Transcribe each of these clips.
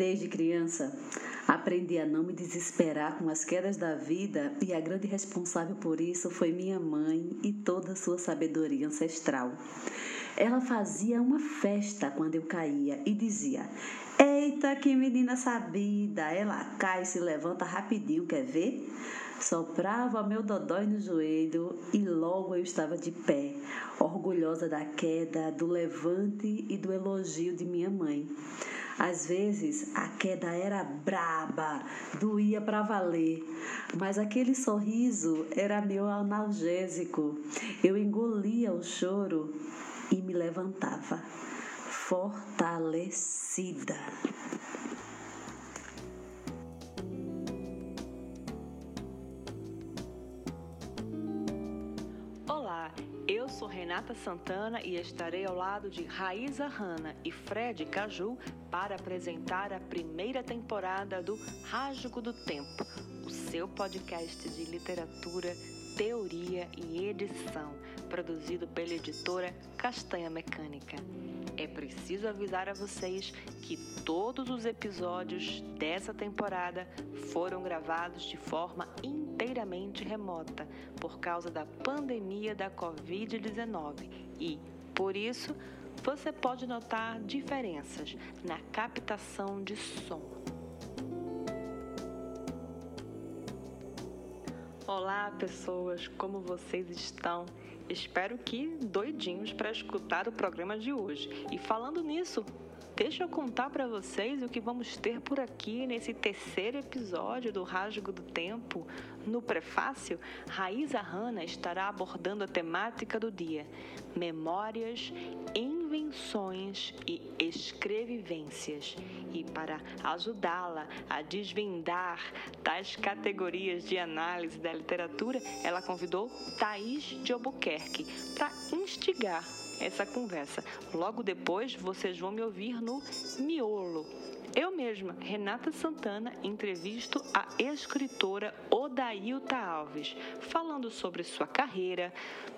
Desde criança, aprendi a não me desesperar com as quedas da vida e a grande responsável por isso foi minha mãe e toda a sua sabedoria ancestral. Ela fazia uma festa quando eu caía e dizia: Eita, que menina sabida! Ela cai e se levanta rapidinho, quer ver? Soprava meu dodói no joelho e logo eu estava de pé, orgulhosa da queda, do levante e do elogio de minha mãe. Às vezes a queda era braba, doía para valer, mas aquele sorriso era meu analgésico. Eu engolia o choro e me levantava, fortalecida. Sou Renata Santana e estarei ao lado de Raíza Hanna e Fred Caju para apresentar a primeira temporada do Rasgo do Tempo, o seu podcast de literatura, teoria e edição, produzido pela editora Castanha Mecânica. É preciso avisar a vocês que todos os episódios dessa temporada foram gravados de forma inteiramente remota por causa da pandemia da Covid-19 e, por isso, você pode notar diferenças na captação de som. Olá, pessoas, como vocês estão? Espero que doidinhos para escutar o programa de hoje. E falando nisso, deixa eu contar para vocês o que vamos ter por aqui nesse terceiro episódio do Rasgo do Tempo. No prefácio, Raíza Hanna estará abordando a temática do dia: memórias, invenções e escrevivências. E para ajudá-la a desvendar tais categorias de análise da literatura, ela convidou Thaís de Albuquerque para instigar essa conversa. Logo depois, vocês vão me ouvir no Miolo. Eu mesma, Renata Santana, entrevisto a escritora Odailta Alves, falando sobre sua carreira,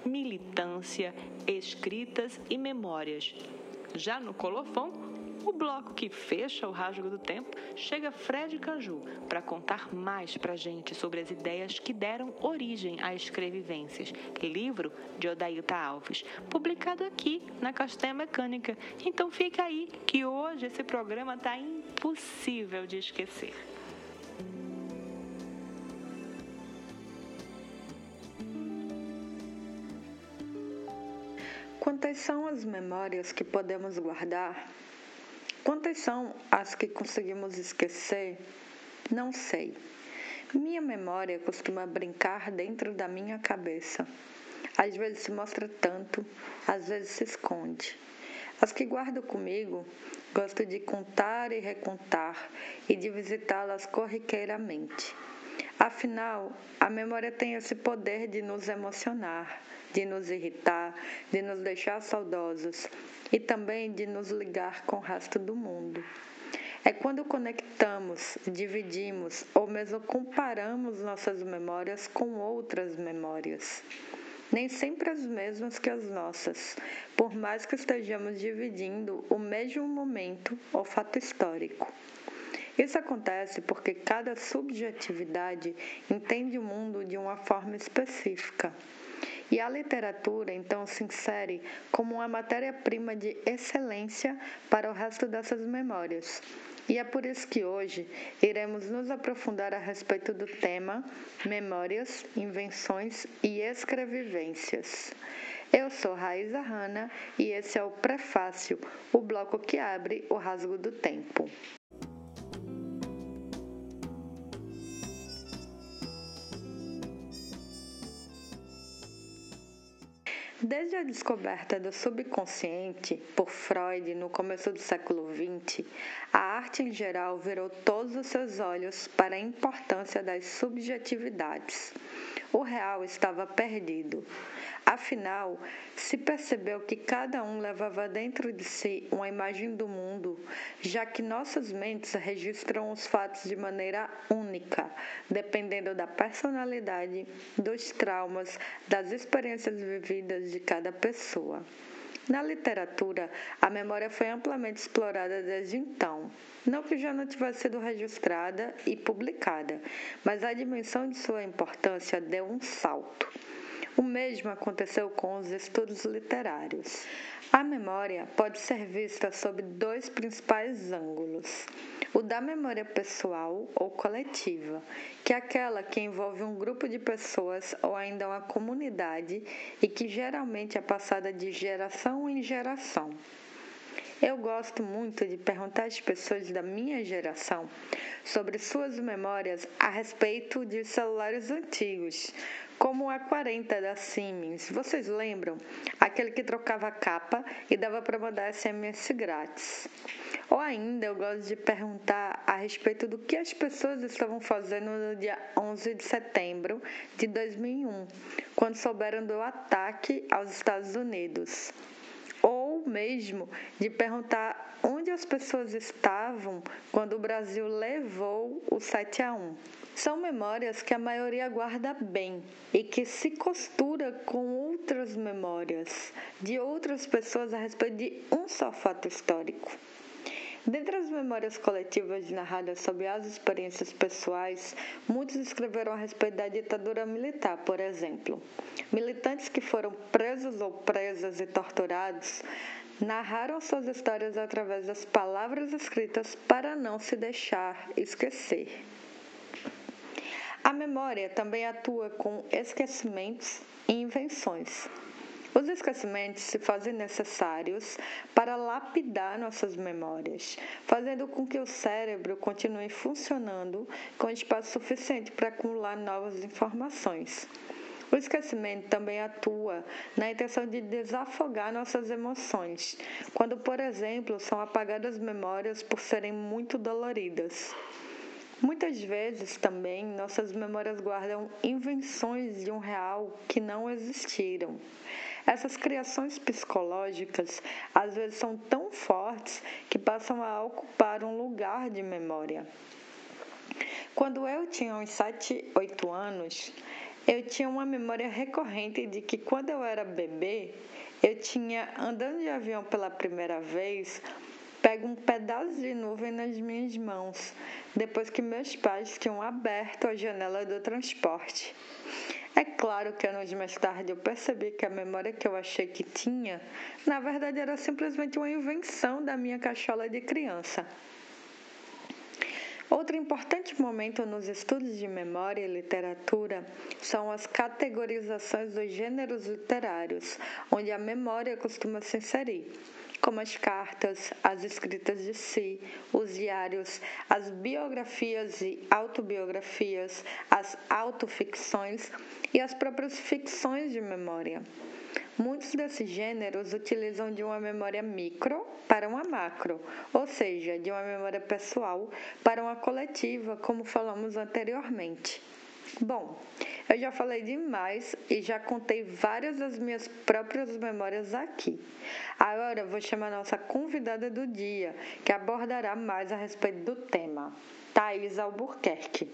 militância, escritas e memórias. Já no colofão, o bloco que fecha o rasgo do tempo chega Fred Caju para contar mais para gente sobre as ideias que deram origem a Escrevivências, livro de Odailta Alves, publicado aqui na Castanha Mecânica. Então fica aí que hoje esse programa está impossível de esquecer. Quantas são as memórias que podemos guardar Quantas são as que conseguimos esquecer? Não sei. Minha memória costuma brincar dentro da minha cabeça. Às vezes se mostra tanto, às vezes se esconde. As que guardo comigo, gosto de contar e recontar e de visitá-las corriqueiramente. Afinal, a memória tem esse poder de nos emocionar, de nos irritar, de nos deixar saudosos e também de nos ligar com o resto do mundo. É quando conectamos, dividimos ou mesmo comparamos nossas memórias com outras memórias. Nem sempre as mesmas que as nossas, por mais que estejamos dividindo o mesmo momento ou fato histórico. Isso acontece porque cada subjetividade entende o mundo de uma forma específica. E a literatura, então, se insere como uma matéria-prima de excelência para o resto dessas memórias. E é por isso que hoje iremos nos aprofundar a respeito do tema Memórias, Invenções e Escrevivências. Eu sou Raíza Hanna e esse é o Prefácio, o bloco que abre o rasgo do tempo. Desde a descoberta do subconsciente por Freud no começo do século XX, a arte em geral virou todos os seus olhos para a importância das subjetividades. O real estava perdido. Afinal, se percebeu que cada um levava dentro de si uma imagem do mundo, já que nossas mentes registram os fatos de maneira única, dependendo da personalidade, dos traumas, das experiências vividas de cada pessoa. Na literatura, a memória foi amplamente explorada desde então. Não que já não tivesse sido registrada e publicada, mas a dimensão de sua importância deu um salto. O mesmo aconteceu com os estudos literários. A memória pode ser vista sob dois principais ângulos. O da memória pessoal ou coletiva, que é aquela que envolve um grupo de pessoas ou ainda uma comunidade e que geralmente é passada de geração em geração. Eu gosto muito de perguntar às pessoas da minha geração sobre suas memórias a respeito de celulares antigos, como o A40 da Siemens. Vocês lembram? Aquele que trocava a capa e dava para mandar SMS grátis. Ou ainda eu gosto de perguntar a respeito do que as pessoas estavam fazendo no dia 11 de setembro de 2001, quando souberam do ataque aos Estados Unidos mesmo de perguntar onde as pessoas estavam quando o Brasil levou o 7 a 1. São memórias que a maioria guarda bem e que se costura com outras memórias de outras pessoas a respeito de um só fato histórico. Dentre as memórias coletivas narradas sobre as experiências pessoais, muitos escreveram a respeito da ditadura militar, por exemplo. Militantes que foram presos ou presas e torturados narraram suas histórias através das palavras escritas para não se deixar esquecer. A memória também atua com esquecimentos e invenções. Os esquecimentos se fazem necessários para lapidar nossas memórias, fazendo com que o cérebro continue funcionando com espaço suficiente para acumular novas informações. O esquecimento também atua na intenção de desafogar nossas emoções, quando, por exemplo, são apagadas memórias por serem muito doloridas. Muitas vezes também nossas memórias guardam invenções de um real que não existiram. Essas criações psicológicas às vezes são tão fortes que passam a ocupar um lugar de memória. Quando eu tinha uns 7, 8 anos, eu tinha uma memória recorrente de que quando eu era bebê, eu tinha, andando de avião pela primeira vez, pego um pedaço de nuvem nas minhas mãos, depois que meus pais tinham aberto a janela do transporte. É claro que anos mais tarde eu percebi que a memória que eu achei que tinha, na verdade era simplesmente uma invenção da minha cachola de criança. Outro importante momento nos estudos de memória e literatura são as categorizações dos gêneros literários, onde a memória costuma se inserir como as cartas, as escritas de si, os diários, as biografias e autobiografias, as autoficções e as próprias ficções de memória. Muitos desses gêneros utilizam de uma memória micro para uma macro, ou seja, de uma memória pessoal para uma coletiva, como falamos anteriormente. Bom, eu já falei demais e já contei várias das minhas próprias memórias aqui. Agora vou chamar nossa convidada do dia, que abordará mais a respeito do tema, Thais Albuquerque.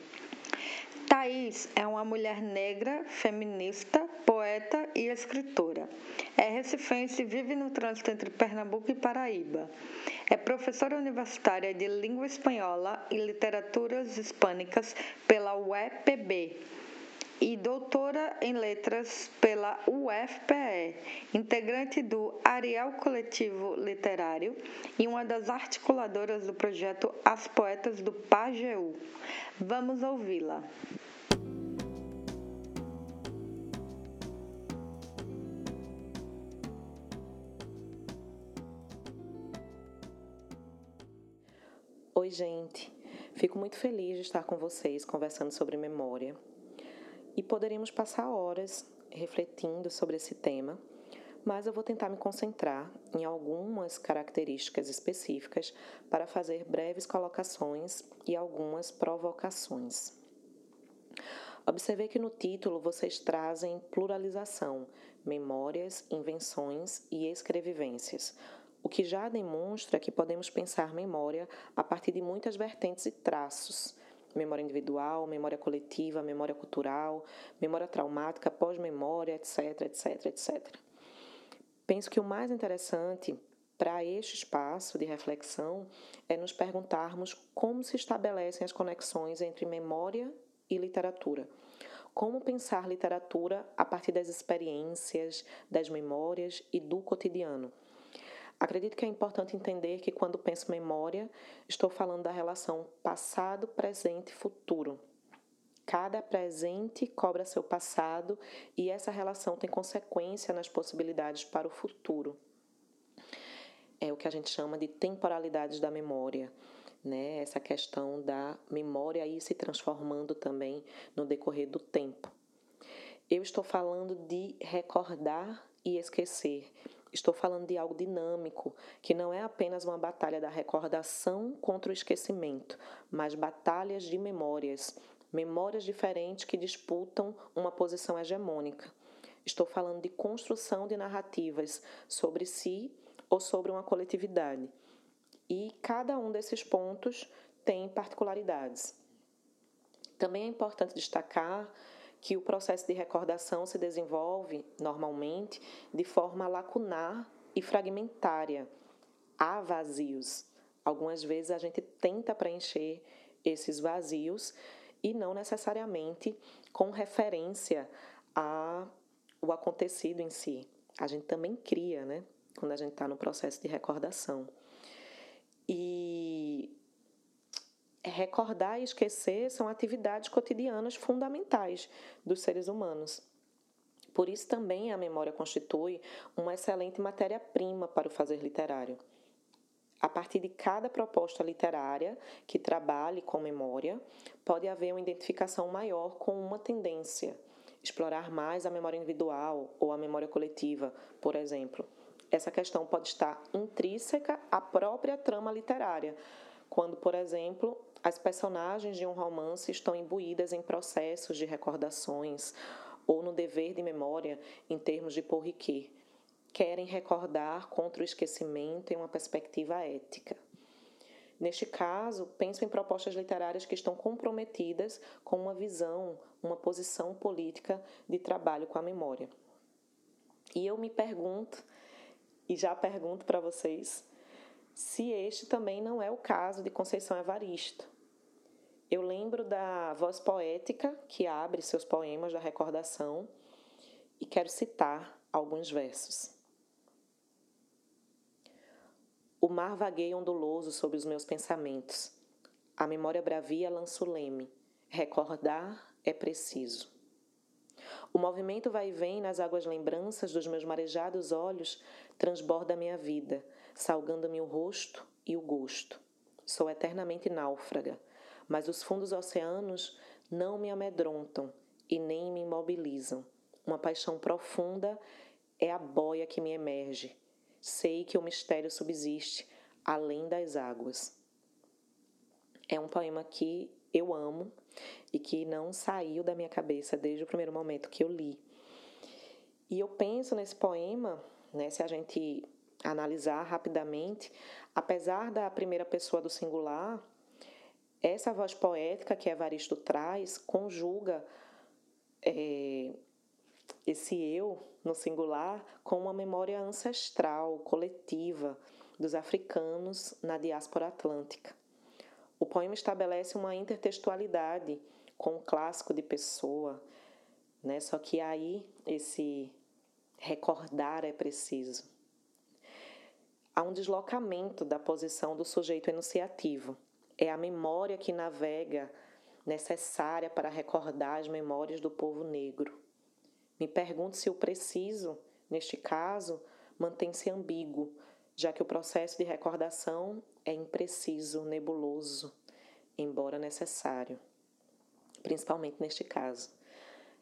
Thais é uma mulher negra, feminista, poeta e escritora. É recifense e vive no trânsito entre Pernambuco e Paraíba. É professora universitária de língua espanhola e literaturas hispânicas pela UEPB e doutora em letras pela UFPE, integrante do Ariel Coletivo Literário e uma das articuladoras do projeto As Poetas do Pajeú. Vamos ouvi-la. Oi, gente. Fico muito feliz de estar com vocês conversando sobre memória. E poderíamos passar horas refletindo sobre esse tema, mas eu vou tentar me concentrar em algumas características específicas para fazer breves colocações e algumas provocações. Observei que no título vocês trazem pluralização, memórias, invenções e escrevivências, o que já demonstra que podemos pensar memória a partir de muitas vertentes e traços. Memória individual, memória coletiva, memória cultural, memória traumática, pós-memória, etc, etc, etc. Penso que o mais interessante para este espaço de reflexão é nos perguntarmos como se estabelecem as conexões entre memória e literatura. Como pensar literatura a partir das experiências, das memórias e do cotidiano. Acredito que é importante entender que quando penso memória, estou falando da relação passado, presente e futuro. Cada presente cobra seu passado e essa relação tem consequência nas possibilidades para o futuro é o que a gente chama de temporalidades da memória. Né? Essa questão da memória aí se transformando também no decorrer do tempo. Eu estou falando de recordar e esquecer. Estou falando de algo dinâmico, que não é apenas uma batalha da recordação contra o esquecimento, mas batalhas de memórias, memórias diferentes que disputam uma posição hegemônica. Estou falando de construção de narrativas sobre si ou sobre uma coletividade. E cada um desses pontos tem particularidades. Também é importante destacar que o processo de recordação se desenvolve, normalmente, de forma lacunar e fragmentária. Há vazios. Algumas vezes a gente tenta preencher esses vazios e não necessariamente com referência ao acontecido em si. A gente também cria, né? quando a gente está no processo de recordação. E recordar e esquecer são atividades cotidianas fundamentais dos seres humanos. Por isso também a memória constitui uma excelente matéria-prima para o fazer literário. A partir de cada proposta literária que trabalhe com memória, pode haver uma identificação maior com uma tendência, explorar mais a memória individual ou a memória coletiva, por exemplo essa questão pode estar intrínseca à própria trama literária, quando, por exemplo, as personagens de um romance estão imbuídas em processos de recordações ou no dever de memória em termos de Paul querem recordar contra o esquecimento em uma perspectiva ética. Neste caso, penso em propostas literárias que estão comprometidas com uma visão, uma posição política de trabalho com a memória. E eu me pergunto e já pergunto para vocês se este também não é o caso de Conceição Evaristo. Eu lembro da voz poética que abre seus poemas da recordação e quero citar alguns versos. O mar vagueia onduloso sobre os meus pensamentos. A memória bravia lança o leme. Recordar é preciso. O movimento vai e vem nas águas lembranças dos meus marejados olhos, transborda minha vida, salgando-me o rosto e o gosto. Sou eternamente náufraga, mas os fundos oceanos não me amedrontam e nem me imobilizam. Uma paixão profunda é a boia que me emerge. Sei que o mistério subsiste além das águas. É um poema que eu amo e que não saiu da minha cabeça desde o primeiro momento que eu li. E eu penso nesse poema, né, se a gente analisar rapidamente, apesar da primeira pessoa do singular, essa voz poética que Evaristo traz conjuga é, esse eu no singular com uma memória ancestral, coletiva, dos africanos na diáspora atlântica. O poema estabelece uma intertextualidade com o clássico de Pessoa, né? Só que aí esse recordar é preciso. Há um deslocamento da posição do sujeito enunciativo. É a memória que navega, necessária para recordar as memórias do povo negro. Me pergunto se o preciso, neste caso, mantém-se ambíguo, já que o processo de recordação é impreciso, nebuloso, embora necessário, principalmente neste caso.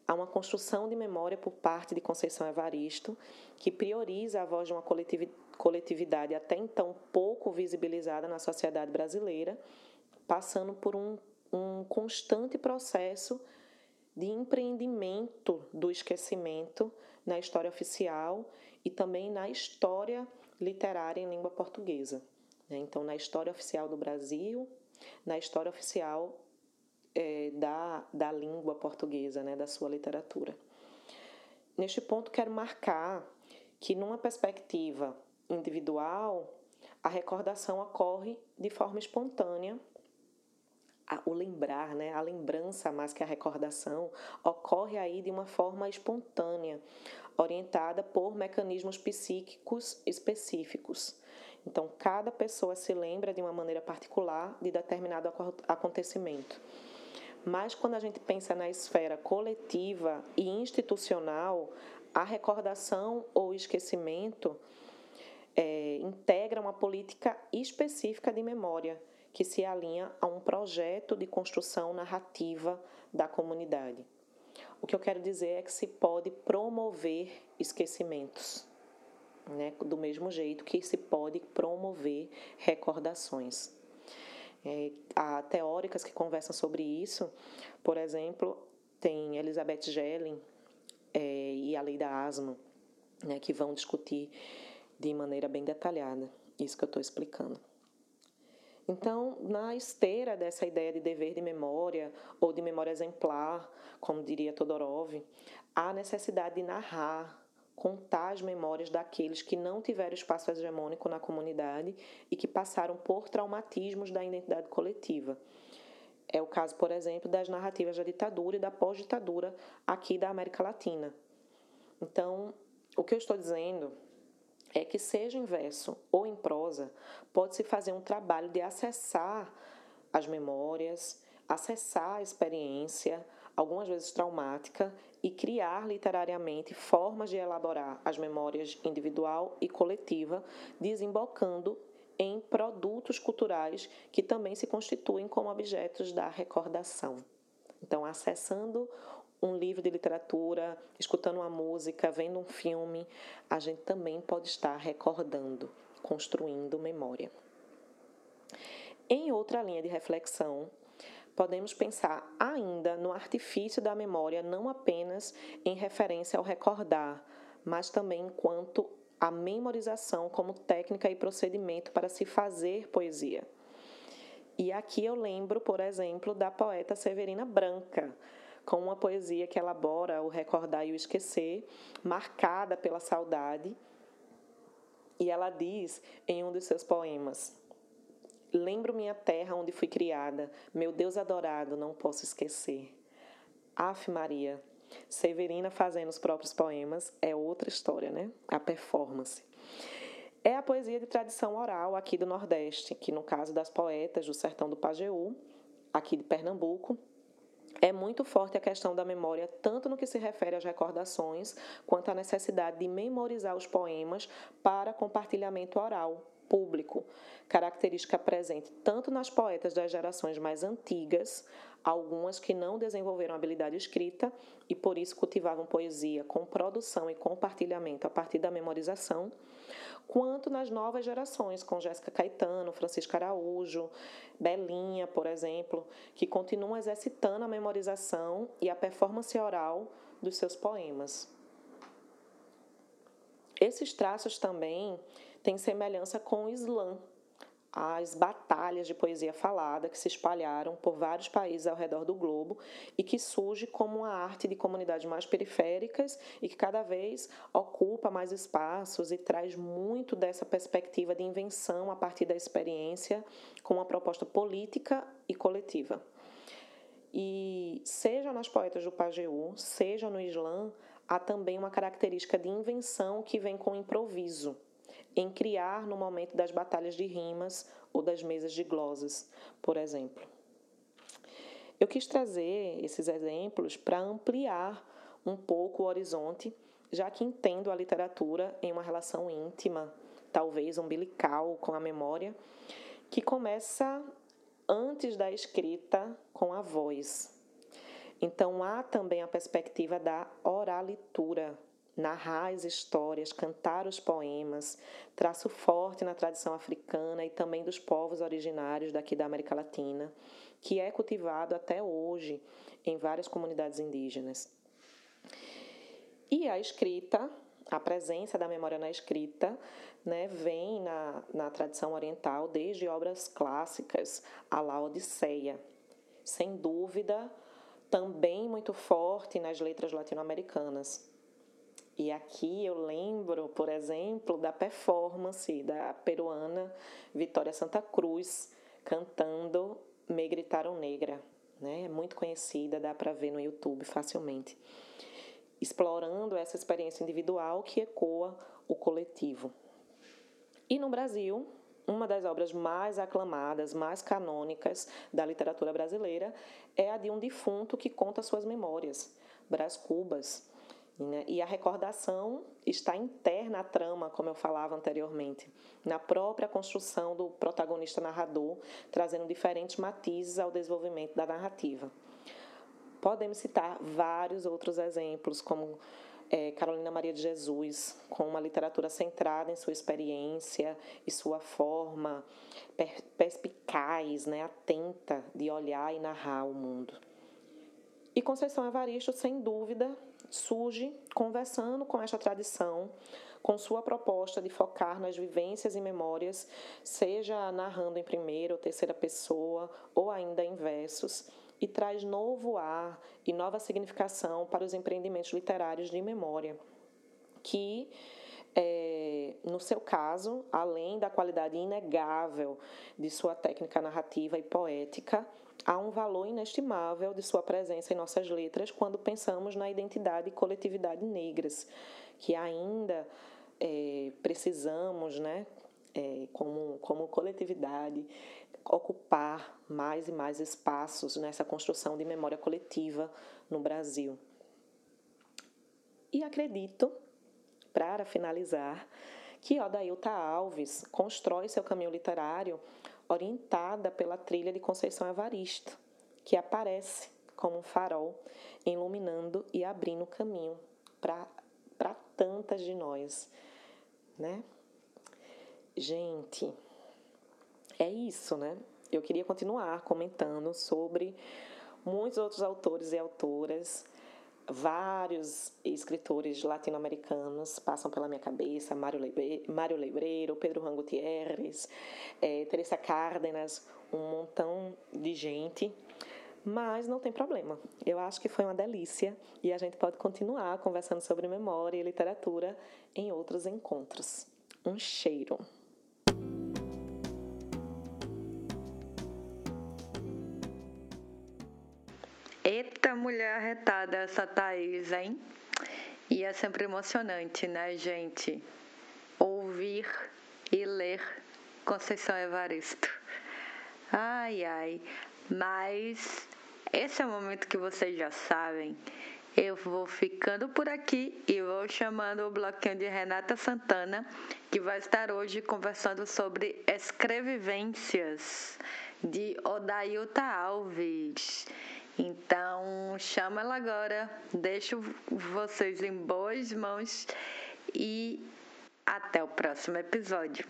Há uma construção de memória por parte de Conceição Evaristo que prioriza a voz de uma coletividade até então pouco visibilizada na sociedade brasileira, passando por um, um constante processo de empreendimento do esquecimento na história oficial e também na história literária em língua portuguesa. Né? Então, na história oficial do Brasil, na história oficial é, da, da língua portuguesa, né? da sua literatura. Neste ponto, quero marcar que, numa perspectiva individual, a recordação ocorre de forma espontânea. O lembrar, né, a lembrança mais que a recordação, ocorre aí de uma forma espontânea, orientada por mecanismos psíquicos específicos. Então, cada pessoa se lembra de uma maneira particular de determinado acontecimento. Mas quando a gente pensa na esfera coletiva e institucional, a recordação ou esquecimento é, integra uma política específica de memória que se alinha a um projeto de construção narrativa da comunidade. O que eu quero dizer é que se pode promover esquecimentos, né? do mesmo jeito que se pode promover recordações. É, há teóricas que conversam sobre isso, por exemplo, tem Elizabeth Gelling é, e a lei da asma, né, que vão discutir de maneira bem detalhada isso que eu estou explicando. Então, na esteira dessa ideia de dever de memória ou de memória exemplar, como diria Todorov, há necessidade de narrar, contar as memórias daqueles que não tiveram espaço hegemônico na comunidade e que passaram por traumatismos da identidade coletiva. É o caso, por exemplo, das narrativas da ditadura e da pós-ditadura aqui da América Latina. Então, o que eu estou dizendo é que, seja em verso ou em prosa, pode-se fazer um trabalho de acessar as memórias, acessar a experiência, algumas vezes traumática, e criar literariamente formas de elaborar as memórias individual e coletiva, desembocando em produtos culturais que também se constituem como objetos da recordação. Então, acessando um livro de literatura, escutando uma música, vendo um filme, a gente também pode estar recordando, construindo memória. Em outra linha de reflexão, podemos pensar ainda no artifício da memória, não apenas em referência ao recordar, mas também enquanto a memorização como técnica e procedimento para se fazer poesia. E aqui eu lembro, por exemplo, da poeta Severina Branca, com uma poesia que elabora o recordar e o esquecer, marcada pela saudade. E ela diz em um dos seus poemas: Lembro minha terra onde fui criada, meu Deus adorado, não posso esquecer. Ave Maria, Severina fazendo os próprios poemas é outra história, né? A performance. É a poesia de tradição oral aqui do Nordeste, que no caso das poetas do sertão do Pajeú, aqui de Pernambuco, é muito forte a questão da memória, tanto no que se refere às recordações, quanto à necessidade de memorizar os poemas para compartilhamento oral, público, característica presente tanto nas poetas das gerações mais antigas, algumas que não desenvolveram habilidade escrita e por isso cultivavam poesia com produção e compartilhamento a partir da memorização, quanto nas novas gerações, com Jéssica Caetano, Francisca Araújo, Belinha, por exemplo, que continuam exercitando a memorização e a performance oral dos seus poemas. Esses traços também têm semelhança com o Islã, as batalhas de poesia falada que se espalharam por vários países ao redor do globo e que surge como uma arte de comunidades mais periféricas e que cada vez ocupa mais espaços e traz muito dessa perspectiva de invenção a partir da experiência com uma proposta política e coletiva. E seja nas poetas do Pajeú, seja no Islã, há também uma característica de invenção que vem com improviso em criar no momento das batalhas de rimas ou das mesas de glosas, por exemplo. Eu quis trazer esses exemplos para ampliar um pouco o horizonte, já que entendo a literatura em uma relação íntima, talvez umbilical com a memória, que começa antes da escrita com a voz. Então há também a perspectiva da oralitura, narrar as histórias, cantar os poemas, traço forte na tradição africana e também dos povos originários daqui da América Latina, que é cultivado até hoje em várias comunidades indígenas. E a escrita, a presença da memória na escrita, né, vem na, na tradição oriental desde obras clássicas, a La Odisseia. Sem dúvida, também muito forte nas letras latino-americanas E aqui eu lembro, por exemplo, da performance da peruana Vitória Santa Cruz cantando Me Gritaram Negra, né? É muito conhecida, dá para ver no YouTube facilmente. Explorando essa experiência individual que ecoa o coletivo. E no Brasil, uma das obras mais aclamadas, mais canônicas da literatura brasileira é a de um defunto que conta suas memórias, Brás Cubas. Né? E a recordação está interna à trama, como eu falava anteriormente, na própria construção do protagonista narrador, trazendo diferentes matizes ao desenvolvimento da narrativa. Podemos citar vários outros exemplos, como é, Carolina Maria de Jesus, com uma literatura centrada em sua experiência e sua forma perspicaz, né, atenta de olhar e narrar o mundo. E Conceição Evaristo, sem dúvida, surge conversando com esta tradição, com sua proposta de focar nas vivências e memórias, seja narrando em primeira ou terceira pessoa ou ainda em versos e traz novo ar e nova significação para os empreendimentos literários de memória, que, é, no seu caso, além da qualidade inegável de sua técnica narrativa e poética, há um valor inestimável de sua presença em nossas letras quando pensamos na identidade e coletividade negras, que ainda é, precisamos, né, é, como, como coletividade, ocupar mais e mais espaços nessa construção de memória coletiva no Brasil. E acredito, para finalizar, que Odailta Alves constrói seu caminho literário orientada pela trilha de Conceição Evaristo, que aparece como um farol, iluminando e abrindo caminho para tantas de nós, né? Gente, é isso, né? Eu queria continuar comentando sobre muitos outros autores e autoras. Vários escritores latino-americanos passam pela minha cabeça: Mário, Mário Lebreiro, Pedro Juan Gutierrez, é, Teresa Cárdenas, um montão de gente. Mas não tem problema. Eu acho que foi uma delícia e a gente pode continuar conversando sobre memória e literatura em outros encontros. Um cheiro! Eita mulher arretada essa Thaís, hein? E é sempre emocionante, né, gente? Ouvir e ler Conceição Evaristo. Ai, ai. Mas esse é o momento que vocês já sabem. Eu vou ficando por aqui e vou chamando o bloquinho de Renata Santana, que vai estar hoje conversando sobre escrevivências de Odailta Alves. Então, chama ela agora, deixo vocês em boas mãos e até o próximo episódio.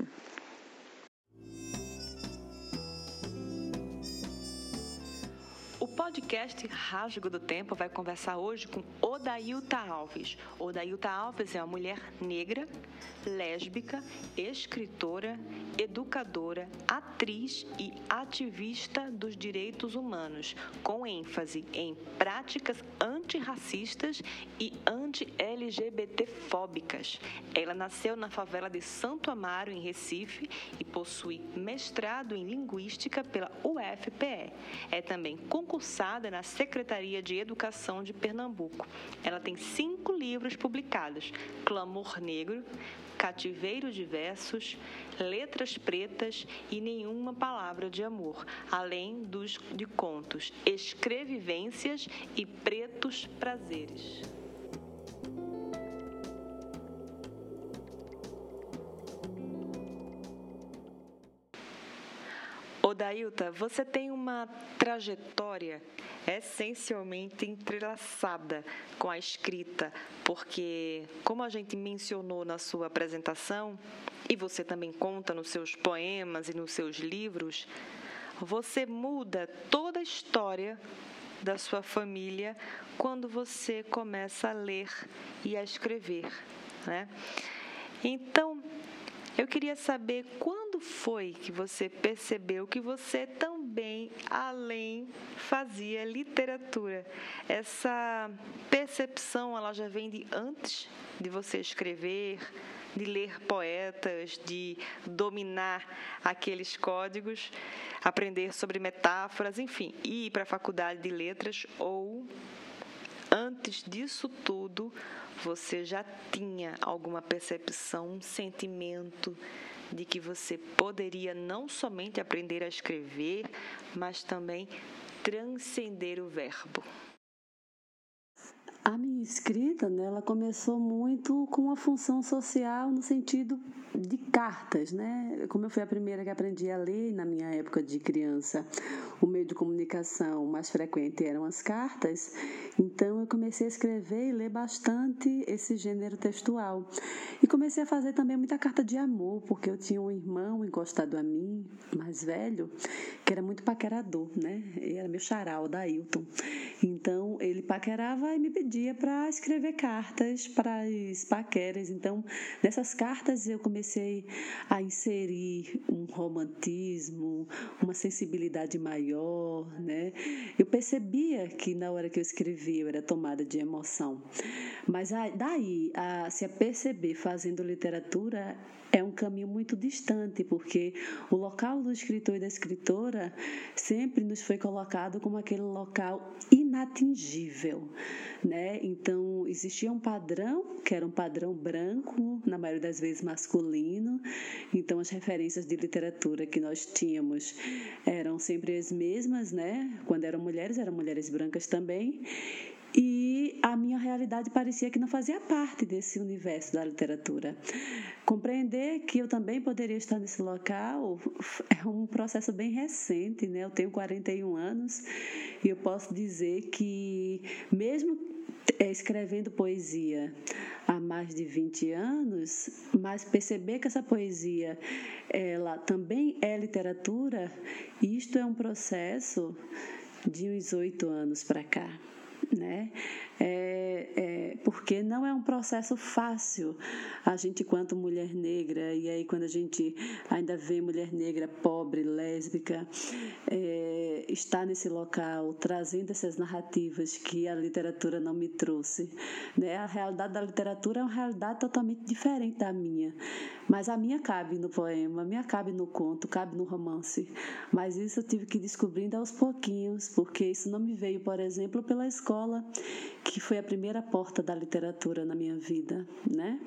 Podcast Rasgo do Tempo vai conversar hoje com Odailta Alves. Odailta Alves é uma mulher negra, lésbica, escritora, educadora, atriz e ativista dos direitos humanos, com ênfase em práticas antirracistas e anti-LGBT-fóbicas. Ela nasceu na favela de Santo Amaro, em Recife, e possui mestrado em Linguística pela UFPE. É também concursada na Secretaria de Educação de Pernambuco. Ela tem cinco livros publicados: Clamor Negro, Cativeiro de Versos, Letras Pretas e Nenhuma Palavra de Amor, além dos de contos Escrevivências e Pretos Prazeres. Odailta, você tem uma trajetória essencialmente entrelaçada com a escrita, porque, como a gente mencionou na sua apresentação, e você também conta nos seus poemas e nos seus livros, você muda toda a história da sua família quando você começa a ler e a escrever, né? Então, Eu queria saber quando foi que você percebeu que você também, além, fazia literatura. Essa percepção, ela já vem de antes de você escrever, de ler poetas, de dominar aqueles códigos, aprender sobre metáforas, enfim, ir para a faculdade de letras ou antes disso tudo, você já tinha alguma percepção, um sentimento de que você poderia não somente aprender a escrever, mas também transcender o verbo. A minha escrita, né, ela começou muito com uma função social no sentido de cartas, né? Como eu fui a primeira que aprendi a ler na minha época de criança, o meio de comunicação mais frequente eram as cartas, então eu comecei a escrever e ler bastante esse gênero textual. E comecei a fazer também muita carta de amor, porque eu tinha um irmão encostado a mim, mais velho, que era muito paquerador, né? Ele era meu charal, da Ailton. Então ele paquerava e me pedia para escrever cartas para as paqueras. Então, nessas cartas eu comecei a inserir um romantismo, uma sensibilidade maior, né? Eu percebia que na hora que eu escrevia eu era tomada de emoção. Mas daí a se aperceber fazendo literatura é um caminho muito distante, porque o local do escritor e da escritora sempre nos foi colocado como aquele local inatingível, né? Então existia um padrão que era um padrão branco, na maioria das vezes masculino. Então as referências de literatura que nós tínhamos eram sempre as mesmas, né? Quando eram mulheres, eram mulheres brancas também. E a minha realidade parecia que não fazia parte desse universo da literatura. Compreender que eu também poderia estar nesse local é um processo bem recente, né? Eu tenho 41 anos e eu posso dizer que, mesmo é, escrevendo poesia há mais de 20 anos, mas perceber que essa poesia ela também é literatura, isto é um processo de uns oito anos para cá né? É, é, porque não é um processo fácil. A gente quanto mulher negra e aí quando a gente ainda vê mulher negra pobre lésbica é, está nesse local trazendo essas narrativas que a literatura não me trouxe né? A realidade da literatura é uma realidade totalmente diferente da minha. Mas a minha cabe no poema a minha cabe no conto cabe no romance. Mas isso eu tive que ir descobrindo aos pouquinhos porque isso não me veio por exemplo pela escola que foi a primeira porta da literatura na minha vida, né?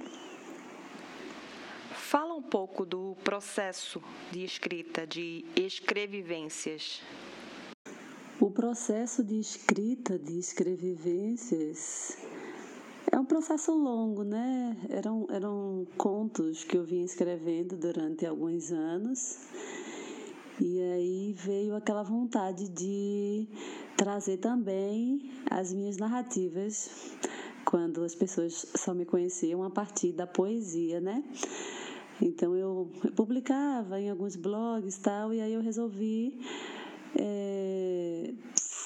Fala um pouco do processo de escrita, de escrevivências. O processo de escrita de escrevivências é um processo longo, né? Eram, eram contos que eu vinha escrevendo durante alguns anos. E aí veio aquela vontade de trazer também as minhas narrativas quando as pessoas só me conheciam a partir da poesia, né? Então eu publicava em alguns blogs tal, e aí eu resolvi é,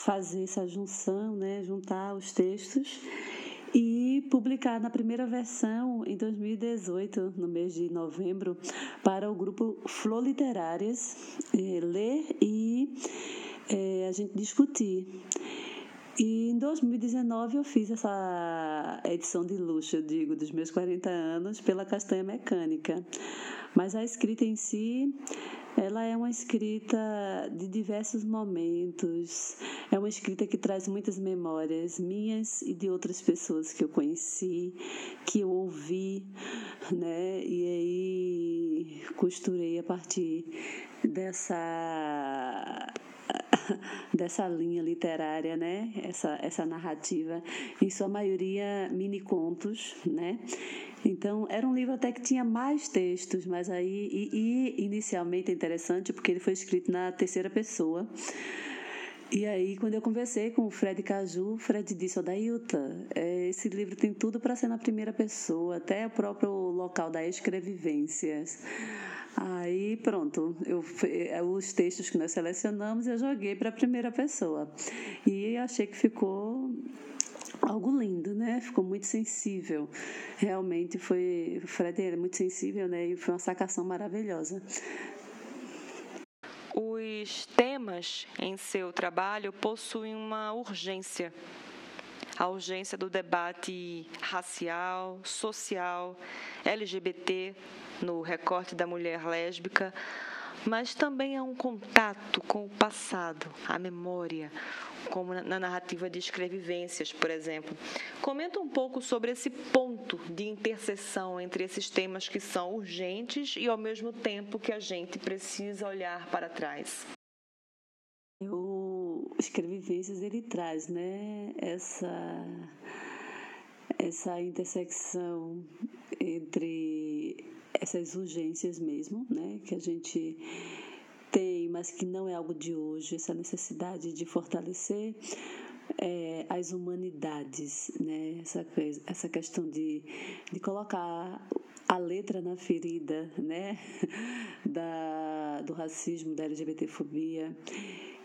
fazer essa junção, né? Juntar os textos e publicar na primeira versão em 2018, no mês de novembro, para o grupo Flor Literárias, é, ler e é, a gente discutir. E em 2019 eu fiz essa edição de luxo, eu digo, dos meus 40 anos pela Castanha Mecânica. Mas a escrita em si, ela é uma escrita de diversos momentos. É uma escrita que traz muitas memórias minhas e de outras pessoas que eu conheci, que eu ouvi, né? E aí costurei a partir dessa dessa linha literária, né? Essa, essa narrativa, em sua maioria mini contos, né? Então, era um livro até que tinha mais textos, mas aí, e, e inicialmente é interessante porque ele foi escrito na terceira pessoa. E aí, quando eu conversei com o Fred Caju, o Fred disse: Odailta, é, esse livro tem tudo para ser na primeira pessoa, até o próprio local da escrevivências. Aí pronto, eu, é, os textos que nós selecionamos eu joguei para a primeira pessoa. E achei que ficou algo lindo, né? Ficou muito sensível. Realmente foi. O Fred muito sensível, né? E foi uma sacação maravilhosa. Os temas em seu trabalho possuem uma urgência. A urgência do debate racial, social, LGBT, no recorte da mulher lésbica, mas também há um contato com o passado, a memória, como na narrativa de escrevivências, por exemplo. Comenta um pouco sobre esse ponto de interseção entre esses temas que são urgentes e, ao mesmo tempo, que a gente precisa olhar para trás. O escrevivências ele traz, né, essa essa intersecção entre essas urgências mesmo, né, que a gente tem, mas que não é algo de hoje, essa necessidade de fortalecer é, as humanidades, né? essa, essa questão de, de colocar a letra na ferida né? da, do racismo, da LGBTfobia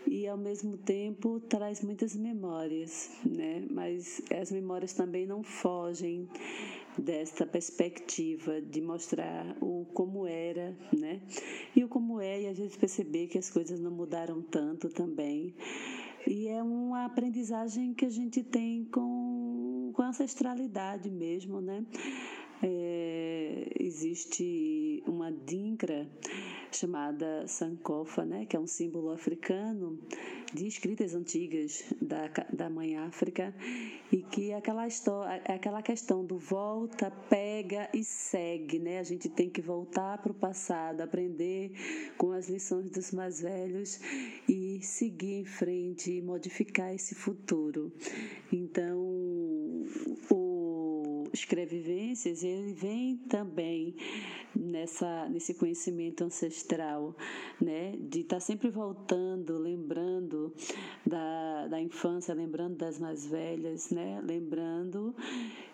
e ao mesmo tempo traz muitas memórias, né? Mas as memórias também não fogem desta perspectiva de mostrar o como era, né? E o como é, e a gente perceber que as coisas não mudaram tanto também. E é uma aprendizagem que a gente tem com, com ancestralidade mesmo, né? É, existe uma dinkra chamada Sankofa, né, que é um símbolo africano de escritas antigas da, da mãe África e que é aquela história, é aquela questão do volta, pega e segue, né? A gente tem que voltar para o passado, aprender com as lições dos mais velhos e seguir em frente e modificar esse futuro. Então, o escrevivências, ele vem também nessa, nesse conhecimento ancestral, né? De estar tá sempre voltando, lembrando da, da infância, lembrando das mais velhas, né? Lembrando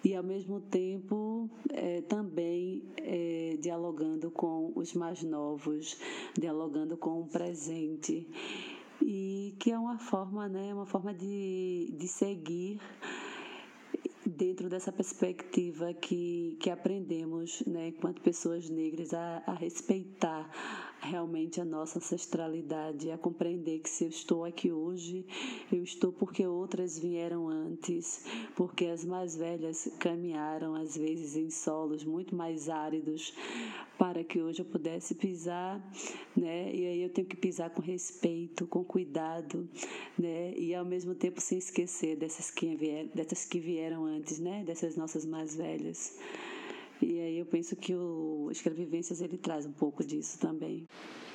e ao mesmo tempo é, também é, dialogando com os mais novos, dialogando com o presente e que é uma forma, né, uma forma de, de seguir dentro dessa perspectiva que, que aprendemos, né, enquanto pessoas negras, a, a respeitar realmente a nossa ancestralidade, a compreender que se eu estou aqui hoje, eu estou porque outras vieram antes, porque as mais velhas caminharam às vezes em solos muito mais áridos para que hoje eu pudesse pisar, né? E aí eu tenho que pisar com respeito, com cuidado, né? E ao mesmo tempo sem esquecer dessas que vieram, dessas que vieram antes, né? Dessas nossas mais velhas. E aí eu penso que o Escrevivências ele traz um pouco disso também.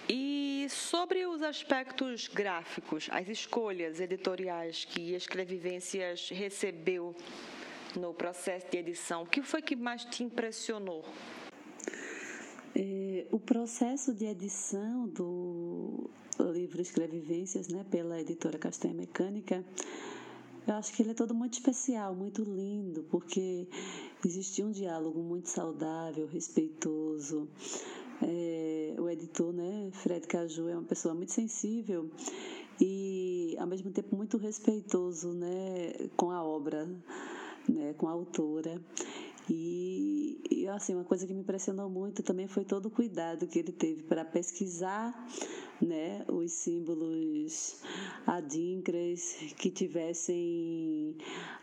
E sobre os aspectos gráficos, as escolhas editoriais que Escrevivências recebeu no processo de edição, o que foi que mais te impressionou? É, o processo de edição do livro Escrevivências, né, pela editora Castanha Mecânica, eu acho que ele é todo muito especial, muito lindo, porque existia um diálogo muito saudável, respeitoso. É, o editor, né, Fred Caju, é uma pessoa muito sensível e, ao mesmo tempo, muito respeitoso né, com a obra, né, com a autora. E, e, assim, uma coisa que me impressionou muito também foi todo o cuidado que ele teve para pesquisar né, os símbolos adíncras que tivessem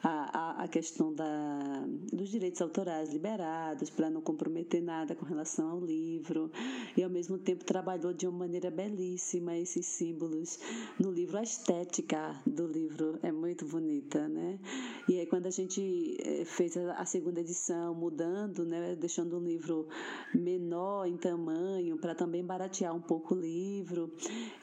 a, a, a questão da, dos direitos autorais liberados para não comprometer nada com relação ao livro e ao mesmo tempo trabalhou de uma maneira belíssima esses símbolos no livro. A estética do livro é muito bonita né? E aí quando a gente eh, fez a segunda edição mudando né deixando o livro menor em tamanho para também baratear um pouco o livro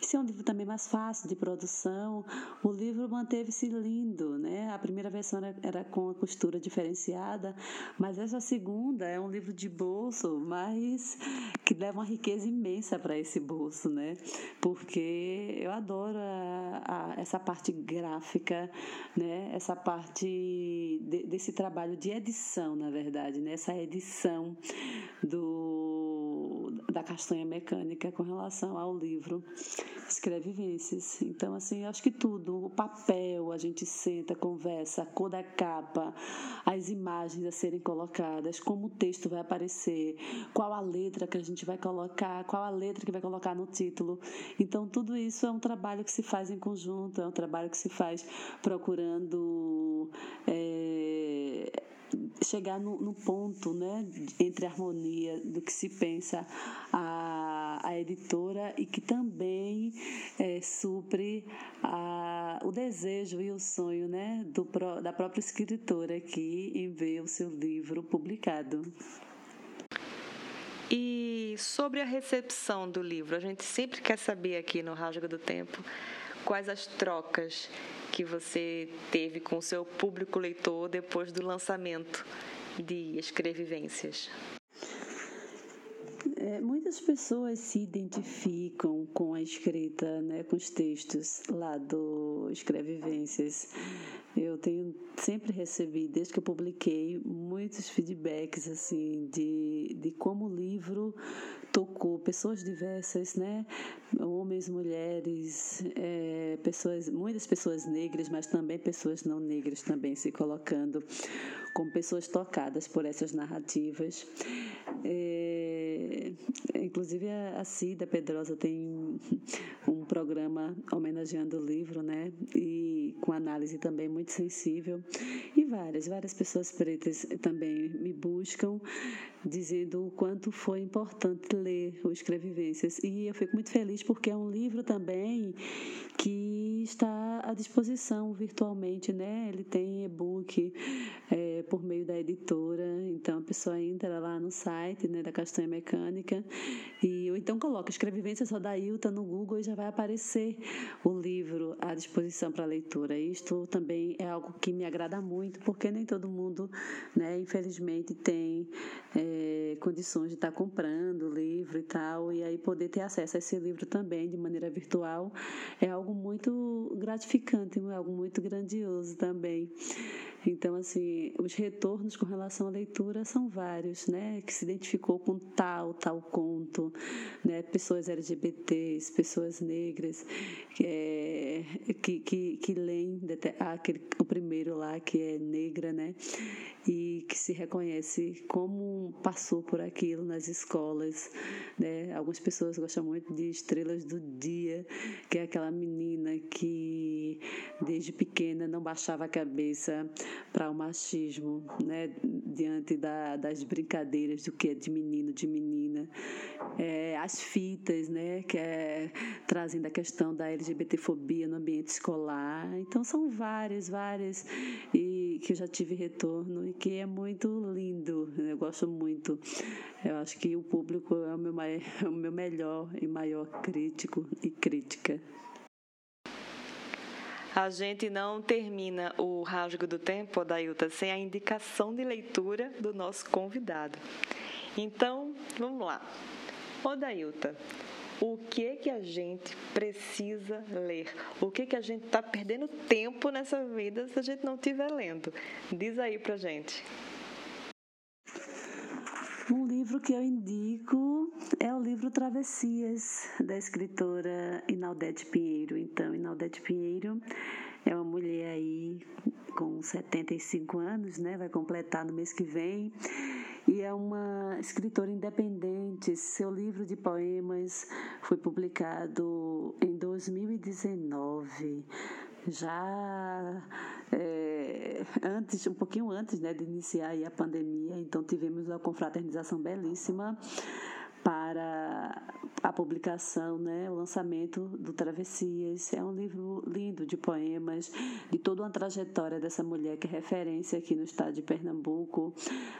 esse é um livro também mais fácil de produção. O livro manteve-se lindo, né? A primeira versão era, era, com a costura diferenciada, mas essa segunda é um livro de bolso, mas que leva uma riqueza imensa para esse bolso, né? Porque eu adoro a, a, essa parte gráfica, né? Essa parte de, desse trabalho de edição, na verdade, né? Essa edição do da castanha mecânica com relação ao livro Escrevivências. Então, assim, acho que tudo, o papel, a gente senta, conversa, a cor da capa, as imagens a serem colocadas, como o texto vai aparecer, qual a letra que a gente vai colocar, qual a letra que vai colocar no título. Então, tudo isso é um trabalho que se faz em conjunto, é um trabalho que se faz procurando. É, chegar no, no, ponto né, entre a harmonia do que se pensa a, a editora e que também é, supre a, o desejo e o sonho né, do, da própria escritora que envia o seu livro publicado. E sobre a recepção do livro, a gente sempre quer saber aqui no Rasgo do Tempo quais as trocas que você teve com o seu público leitor depois do lançamento de Escrevivências? É, muitas pessoas se identificam com a escrita, né, com os textos lá do Escrevivências. Eu tenho sempre recebi, desde que eu publiquei, muitos feedbacks assim de, de como o livro tocou pessoas diversas, né? Homens, mulheres, é, pessoas, muitas pessoas negras, mas também pessoas não negras também se colocando como pessoas tocadas por essas narrativas. É, inclusive a, a Cida Pedrosa tem um programa homenageando o livro, né? E com análise também muito sensível. E várias, várias pessoas pretas também me buscam dizendo o quanto foi importante ler o Escrevivências. E eu fico muito feliz porque é um livro também que está à disposição virtualmente, né? Ele tem e-book é, por meio da editora, então a pessoa entra lá no site né, da Castanha Mecânica e ou então coloca Escrevivências Rodailta no Google e já vai aparecer o livro à disposição para leitura. Isto também é algo que me agrada muito, porque nem todo mundo, né, infelizmente, tem é, condições de estar comprando o livro e tal, e aí poder ter acesso a esse livro também de maneira virtual é algo muito gratificante, é algo muito grandioso também. Então, assim, os retornos com relação à leitura são vários, né? Que se identificou com tal, tal conto, né? Pessoas LGBTs, pessoas negras, que, é, que, que, que leem aquele, o primeiro lá, que é negra, né? E que se reconhece como passou por aquilo nas escolas, né? Algumas pessoas gostam muito de Estrelas do Dia, que é aquela menina que desde pequena não baixava a cabeça para o machismo, né, diante da, das brincadeiras do que é de menino, de menina, é, as fitas, né, que é trazendo a questão da LGBTfobia no ambiente escolar. Então são várias, várias e que eu já tive retorno e que é muito lindo. Né, eu gosto muito. Eu acho que o público é o meu, é o meu melhor e maior crítico e crítica. A gente não termina o rasgo do tempo, Odailta, sem a indicação de leitura do nosso convidado. Então, vamos lá. Odailta, o que que a gente precisa ler? O que que a gente está perdendo tempo nessa vida se a gente não estiver lendo? Diz aí pra gente. Um livro que eu indico é o livro Travessias, da escritora Inaldete Pinheiro. Então, Inaldete Pinheiro é uma mulher aí com 75 anos, né? Vai completar no mês que vem. E é uma escritora independente. Seu livro de poemas foi publicado em 2019 já é, antes, um pouquinho antes né, de iniciar a pandemia, então tivemos uma confraternização belíssima para a publicação, né, o lançamento do Travessias. É um livro lindo de poemas, de toda uma trajetória dessa mulher que é referência aqui no estado de Pernambuco,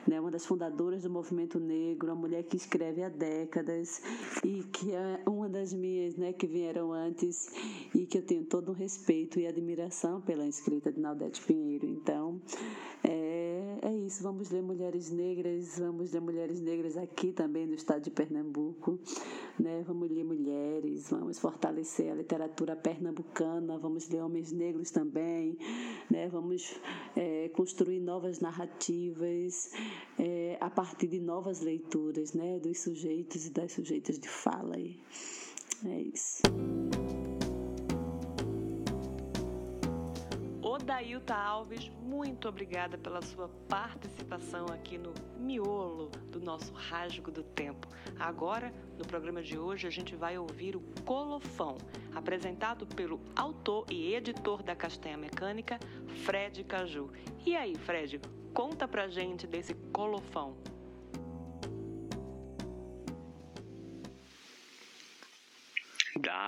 né, uma das fundadoras do movimento negro, uma mulher que escreve há décadas e que é uma das minhas, né, que vieram antes e que eu tenho todo um respeito e admiração pela escrita de Naldete Pinheiro. Então, é, é isso, vamos ler mulheres negras, vamos ler mulheres negras aqui também no estado de Pernambuco, né? Vamos ler mulheres, vamos fortalecer a literatura pernambucana, vamos ler homens negros também, né? Vamos é, construir novas narrativas é, a partir de novas leituras, né? Dos sujeitos e das sujeitas de fala. É isso. Odailta Alves, muito obrigada pela sua participação aqui no miolo do nosso Rasgo do Tempo. Agora, no programa de hoje, a gente vai ouvir o Colofão, apresentado pelo autor e editor da Castanha Mecânica, Fred Caju. E aí, Fred, conta pra gente desse Colofão.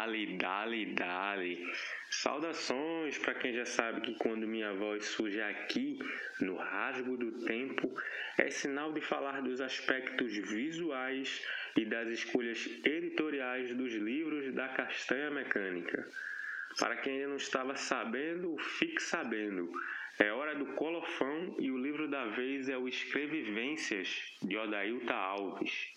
Dali, dali, dali. Saudações para quem já sabe que quando minha voz surge aqui, no rasgo do tempo, é sinal de falar dos aspectos visuais e das escolhas editoriais dos livros da Castanha Mecânica. Para quem ainda não estava sabendo, fique sabendo. É hora do colofão e o livro da vez é o Escrevivências, de Odailta Alves.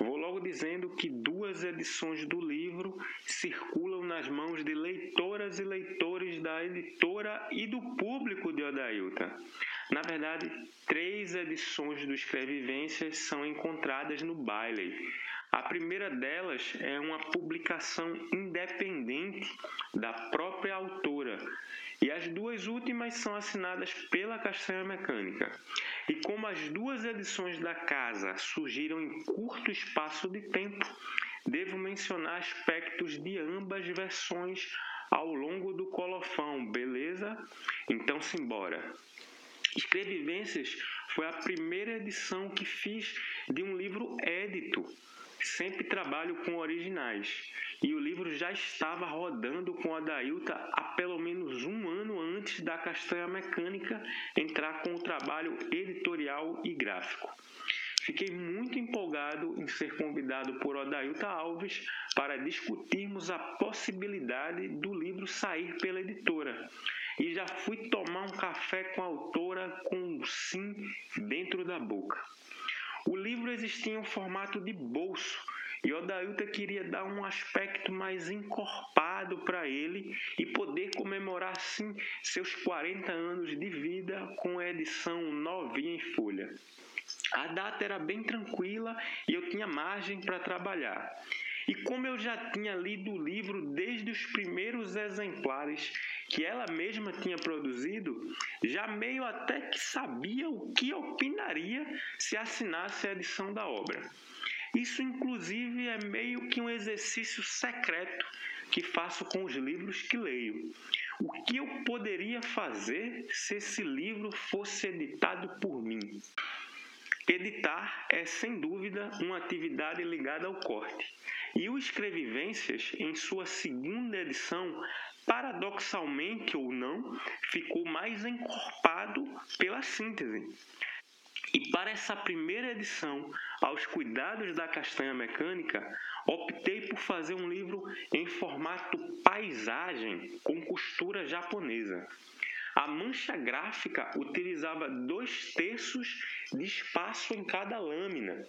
Vou logo dizendo que duas edições do livro circulam nas mãos de leitoras e leitores da editora e do público de Odailta. Na verdade, três edições do Escrevivências são encontradas no Bailey. A primeira delas é uma publicação independente da própria autora, e as duas últimas são assinadas pela Castanha Mecânica. E como as duas edições da casa surgiram em curto espaço de tempo, devo mencionar aspectos de ambas versões ao longo do colofão, beleza? Então simbora. Escrevivências foi a primeira edição que fiz de um livro édito. Sempre trabalho com originais e o livro já estava rodando com a Dailta há pelo menos um ano antes da Castanha Mecânica entrar com o trabalho editorial e gráfico. Fiquei muito empolgado em ser convidado por Odailta Alves para discutirmos a possibilidade do livro sair pela editora. E já fui tomar um café com a autora com um sim dentro da boca. O livro existia em um formato de bolso e Odailta queria dar um aspecto mais encorpado para ele e poder comemorar assim seus 40 anos de vida com a edição novinha em folha. A data era bem tranquila e eu tinha margem para trabalhar. E como eu já tinha lido o livro desde os primeiros exemplares que ela mesma tinha produzido, já meio até que sabia o que opinaria se assinasse a edição da obra. Isso, inclusive, é meio que um exercício secreto que faço com os livros que leio. O que eu poderia fazer se esse livro fosse editado por mim? Editar é, sem dúvida, uma atividade ligada ao corte. E o Escrevivências, em sua segunda edição, paradoxalmente ou não, ficou mais encorpado pela síntese. E para essa primeira edição, aos cuidados da castanha mecânica, optei por fazer um livro em formato paisagem com costura japonesa. A mancha gráfica utilizava dois terços de espaço em cada lâmina.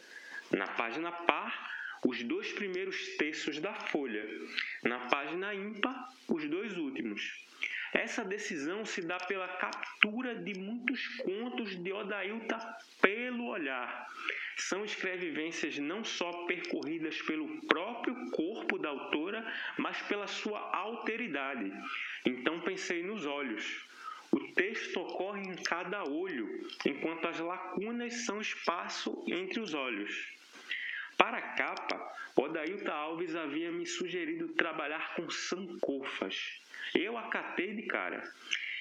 Na página par, os dois primeiros terços da folha. Na página ímpar, os dois últimos. Essa decisão se dá pela captura de muitos contos de Odailta pelo olhar. São escrevivências não só percorridas pelo próprio corpo da autora, mas pela sua alteridade. Então pensei nos olhos. O texto ocorre em cada olho, enquanto as lacunas são espaço entre os olhos. Para a capa, Odailta Alves havia me sugerido trabalhar com sancofas. Eu acatei de cara.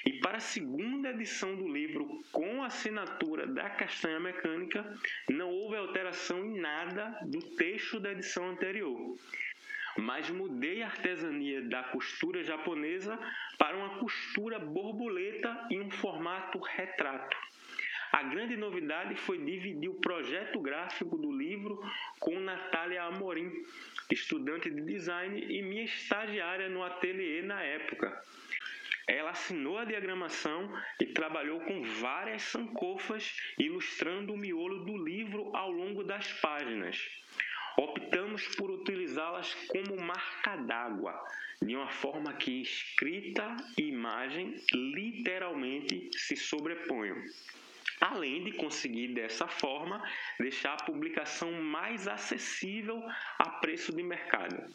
E para a segunda edição do livro, com assinatura da Castanha Mecânica, não houve alteração em nada do texto da edição anterior. Mas mudei a artesania da costura japonesa para uma costura borboleta em um formato retrato. A grande novidade foi dividir o projeto gráfico do livro com Natália Amorim, estudante de design e minha estagiária no ateliê na época. ela assinou a diagramação e trabalhou com várias sancofas, ilustrando o miolo do livro ao longo das páginas. Optamos por utilizá-las como marca d'água, de uma forma que escrita e imagem literalmente se sobreponham. Além de conseguir dessa forma deixar a publicação mais acessível a preço de mercado.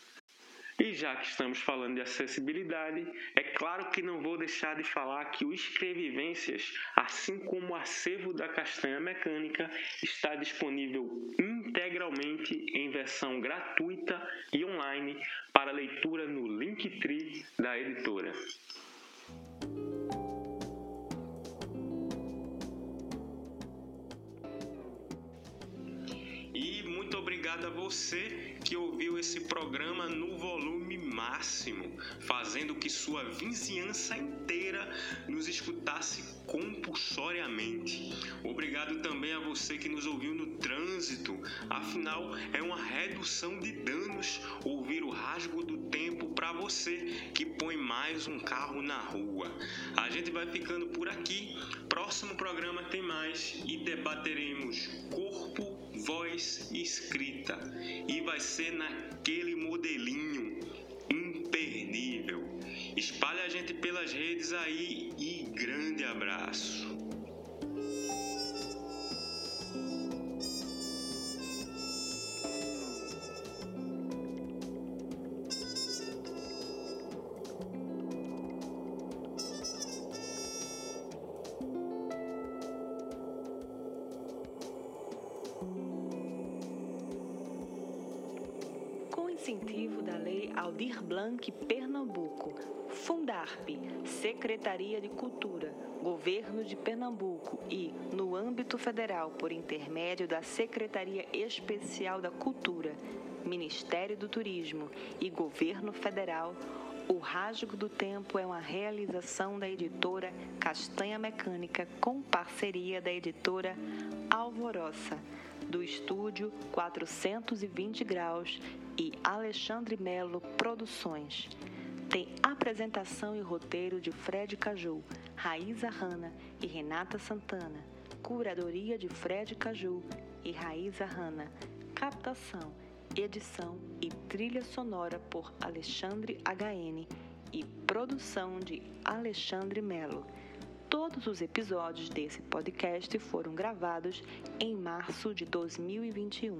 E já que estamos falando de acessibilidade, é claro que não vou deixar de falar que o Escrevivências, assim como o acervo da Castanha Mecânica, está disponível integralmente em versão gratuita e online para leitura no Linktree da editora. Obrigado a você que ouviu esse programa no volume máximo, fazendo que sua vizinhança inteira nos escutasse compulsoriamente. Obrigado também a você que nos ouviu no trânsito, afinal é uma redução de danos ouvir o rasgo do tempo para você que põe mais um carro na rua. A gente vai ficando por aqui. Próximo programa tem mais e debateremos corpo voz escrita e vai ser naquele modelinho imperdível. Espalhe a gente pelas redes aí e grande abraço. Blanc Pernambuco, Fundarp, Secretaria de Cultura, Governo de Pernambuco e, no âmbito federal, por intermédio da Secretaria Especial da Cultura, Ministério do Turismo e Governo Federal, o Rasgo do Tempo é uma realização da editora Castanha Mecânica com parceria da editora Alvoroça do estúdio 420 Graus e Alexandre Melo Produções. Tem apresentação e roteiro de Fred Caju, Raíza Hanna e Renata Santana. Curadoria de Fred Caju e Raíza Hanna. Captação, edição e trilha sonora por Alexandre HN e produção de Alexandre Melo. Todos os episódios desse podcast foram gravados em março de 2021.